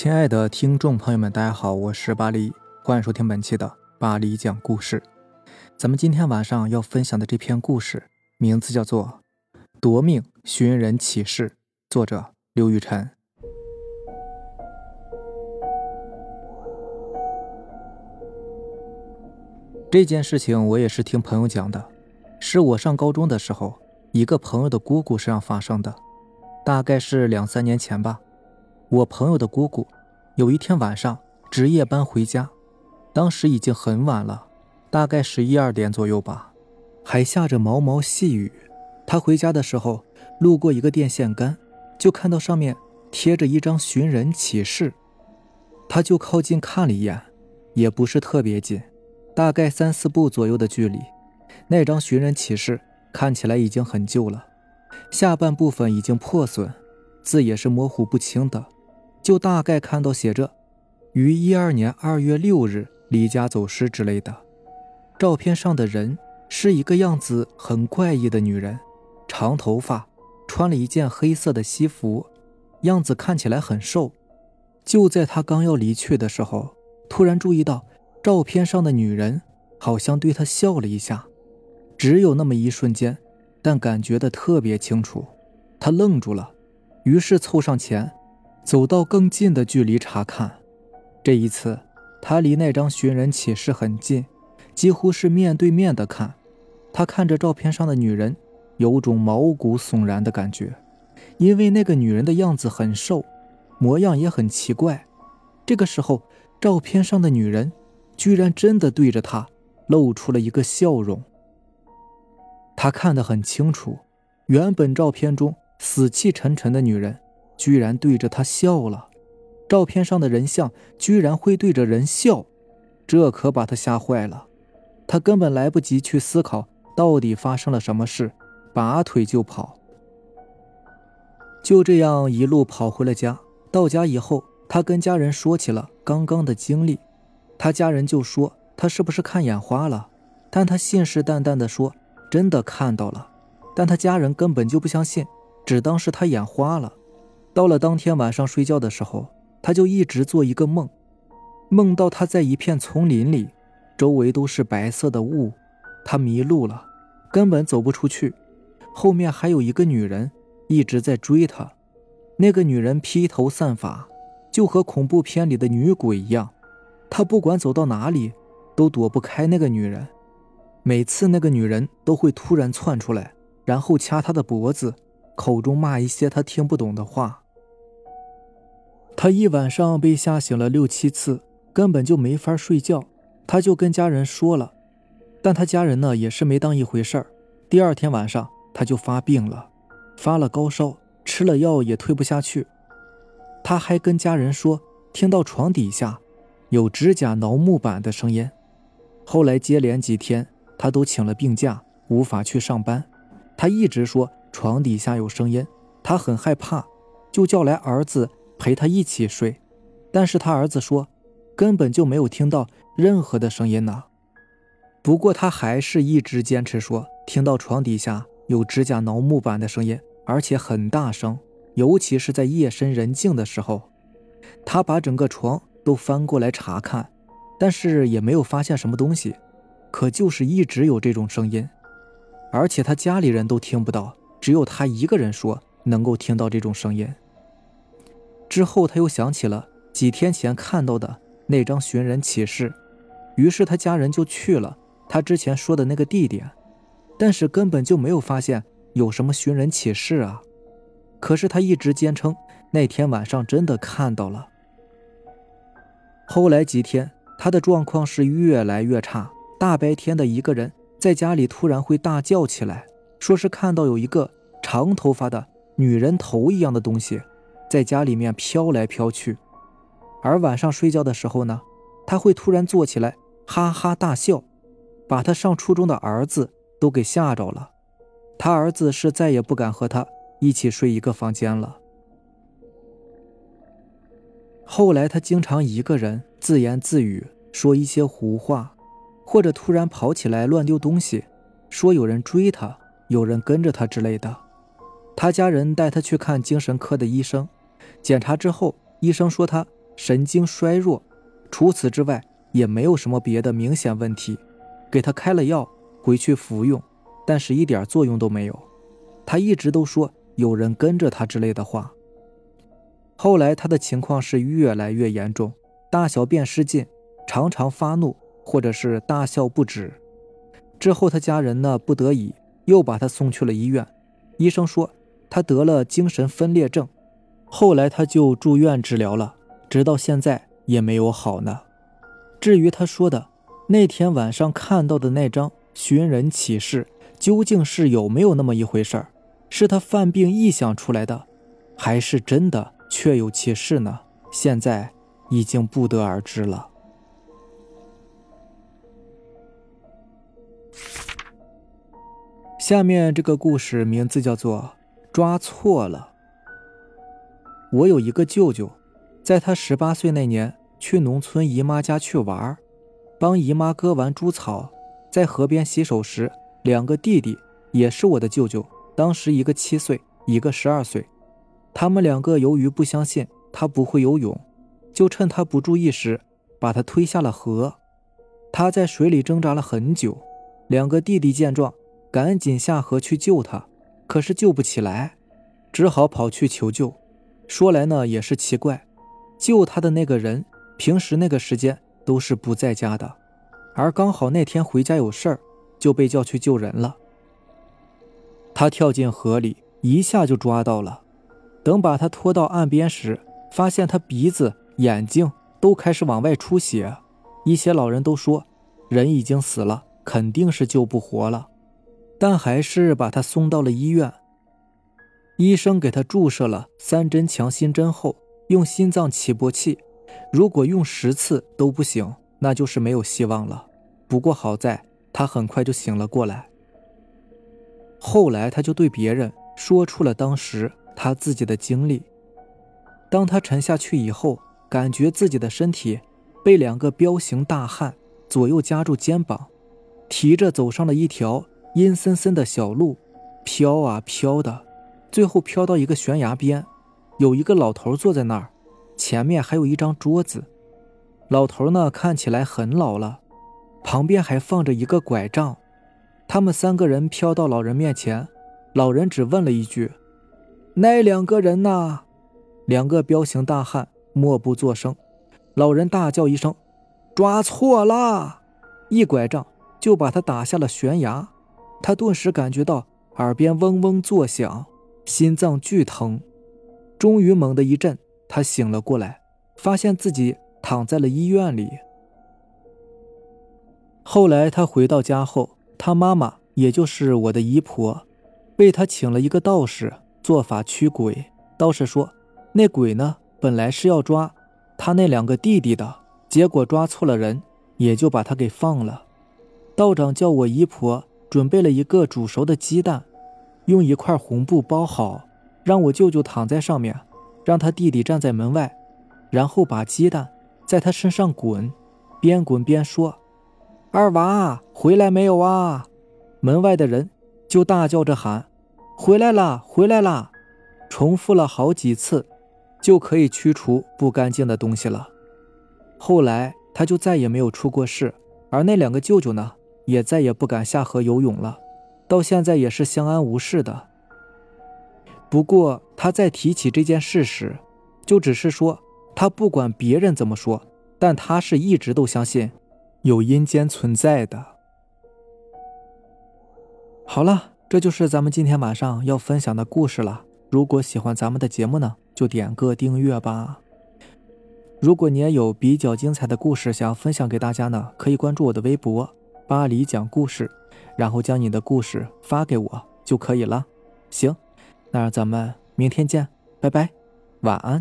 亲爱的听众朋友们，大家好，我是巴黎，欢迎收听本期的巴黎讲故事。咱们今天晚上要分享的这篇故事，名字叫做《夺命寻人启事》，作者刘雨辰。这件事情我也是听朋友讲的，是我上高中的时候，一个朋友的姑姑身上发生的，大概是两三年前吧。我朋友的姑姑，有一天晚上值夜班回家，当时已经很晚了，大概十一二点左右吧，还下着毛毛细雨。她回家的时候，路过一个电线杆，就看到上面贴着一张寻人启事。她就靠近看了一眼，也不是特别近，大概三四步左右的距离。那张寻人启事看起来已经很旧了，下半部分已经破损，字也是模糊不清的。就大概看到写着“于一二年二月六日离家走失”之类的。照片上的人是一个样子很怪异的女人，长头发，穿了一件黑色的西服，样子看起来很瘦。就在他刚要离去的时候，突然注意到照片上的女人好像对他笑了一下，只有那么一瞬间，但感觉的特别清楚。他愣住了，于是凑上前。走到更近的距离查看，这一次他离那张寻人启事很近，几乎是面对面的看。他看着照片上的女人，有种毛骨悚然的感觉，因为那个女人的样子很瘦，模样也很奇怪。这个时候，照片上的女人居然真的对着他露出了一个笑容。他看得很清楚，原本照片中死气沉沉的女人。居然对着他笑了，照片上的人像居然会对着人笑，这可把他吓坏了。他根本来不及去思考到底发生了什么事，拔腿就跑。就这样一路跑回了家。到家以后，他跟家人说起了刚刚的经历，他家人就说他是不是看眼花了，但他信誓旦旦地说真的看到了，但他家人根本就不相信，只当是他眼花了。到了当天晚上睡觉的时候，他就一直做一个梦，梦到他在一片丛林里，周围都是白色的雾，他迷路了，根本走不出去，后面还有一个女人一直在追他，那个女人披头散发，就和恐怖片里的女鬼一样，他不管走到哪里都躲不开那个女人，每次那个女人都会突然窜出来，然后掐他的脖子，口中骂一些他听不懂的话。他一晚上被吓醒了六七次，根本就没法睡觉。他就跟家人说了，但他家人呢也是没当一回事儿。第二天晚上他就发病了，发了高烧，吃了药也退不下去。他还跟家人说，听到床底下有指甲挠木板的声音。后来接连几天他都请了病假，无法去上班。他一直说床底下有声音，他很害怕，就叫来儿子。陪他一起睡，但是他儿子说，根本就没有听到任何的声音呢。不过他还是一直坚持说，听到床底下有指甲挠木板的声音，而且很大声，尤其是在夜深人静的时候。他把整个床都翻过来查看，但是也没有发现什么东西，可就是一直有这种声音，而且他家里人都听不到，只有他一个人说能够听到这种声音。之后，他又想起了几天前看到的那张寻人启事，于是他家人就去了他之前说的那个地点，但是根本就没有发现有什么寻人启事啊。可是他一直坚称那天晚上真的看到了。后来几天，他的状况是越来越差，大白天的一个人在家里突然会大叫起来，说是看到有一个长头发的女人头一样的东西。在家里面飘来飘去，而晚上睡觉的时候呢，他会突然坐起来哈哈大笑，把他上初中的儿子都给吓着了。他儿子是再也不敢和他一起睡一个房间了。后来他经常一个人自言自语，说一些胡话，或者突然跑起来乱丢东西，说有人追他，有人跟着他之类的。他家人带他去看精神科的医生。检查之后，医生说他神经衰弱，除此之外也没有什么别的明显问题。给他开了药，回去服用，但是一点作用都没有。他一直都说有人跟着他之类的话。后来他的情况是越来越严重，大小便失禁，常常发怒，或者是大笑不止。之后他家人呢不得已又把他送去了医院，医生说他得了精神分裂症。后来他就住院治疗了，直到现在也没有好呢。至于他说的那天晚上看到的那张寻人启事，究竟是有没有那么一回事儿？是他犯病臆想出来的，还是真的确有其事呢？现在已经不得而知了。下面这个故事名字叫做《抓错了》。我有一个舅舅，在他十八岁那年去农村姨妈家去玩，帮姨妈割完猪草，在河边洗手时，两个弟弟也是我的舅舅，当时一个七岁，一个十二岁。他们两个由于不相信他不会游泳，就趁他不注意时把他推下了河。他在水里挣扎了很久，两个弟弟见状，赶紧下河去救他，可是救不起来，只好跑去求救。说来呢也是奇怪，救他的那个人平时那个时间都是不在家的，而刚好那天回家有事儿，就被叫去救人了。他跳进河里，一下就抓到了。等把他拖到岸边时，发现他鼻子、眼睛都开始往外出血。一些老人都说，人已经死了，肯定是救不活了，但还是把他送到了医院。医生给他注射了三针强心针后，用心脏起搏器，如果用十次都不行，那就是没有希望了。不过好在他很快就醒了过来。后来他就对别人说出了当时他自己的经历。当他沉下去以后，感觉自己的身体被两个彪形大汉左右夹住肩膀，提着走上了一条阴森森的小路，飘啊飘的。最后飘到一个悬崖边，有一个老头坐在那儿，前面还有一张桌子。老头呢看起来很老了，旁边还放着一个拐杖。他们三个人飘到老人面前，老人只问了一句：“那两个人呢？”两个彪形大汉默不作声。老人大叫一声：“抓错了！”一拐杖就把他打下了悬崖。他顿时感觉到耳边嗡嗡作响。心脏剧疼，终于猛地一震，他醒了过来，发现自己躺在了医院里。后来他回到家后，他妈妈也就是我的姨婆，为他请了一个道士做法驱鬼。道士说，那鬼呢本来是要抓他那两个弟弟的，结果抓错了人，也就把他给放了。道长叫我姨婆准备了一个煮熟的鸡蛋。用一块红布包好，让我舅舅躺在上面，让他弟弟站在门外，然后把鸡蛋在他身上滚，边滚边说：“二娃回来没有啊？”门外的人就大叫着喊：“回来了，回来了！”重复了好几次，就可以驱除不干净的东西了。后来他就再也没有出过事，而那两个舅舅呢，也再也不敢下河游泳了。到现在也是相安无事的。不过他在提起这件事时，就只是说他不管别人怎么说，但他是一直都相信有阴间存在的。好了，这就是咱们今天晚上要分享的故事了。如果喜欢咱们的节目呢，就点个订阅吧。如果你也有比较精彩的故事想要分享给大家呢，可以关注我的微博“巴黎讲故事”。然后将你的故事发给我就可以了。行，那咱们明天见，拜拜，晚安。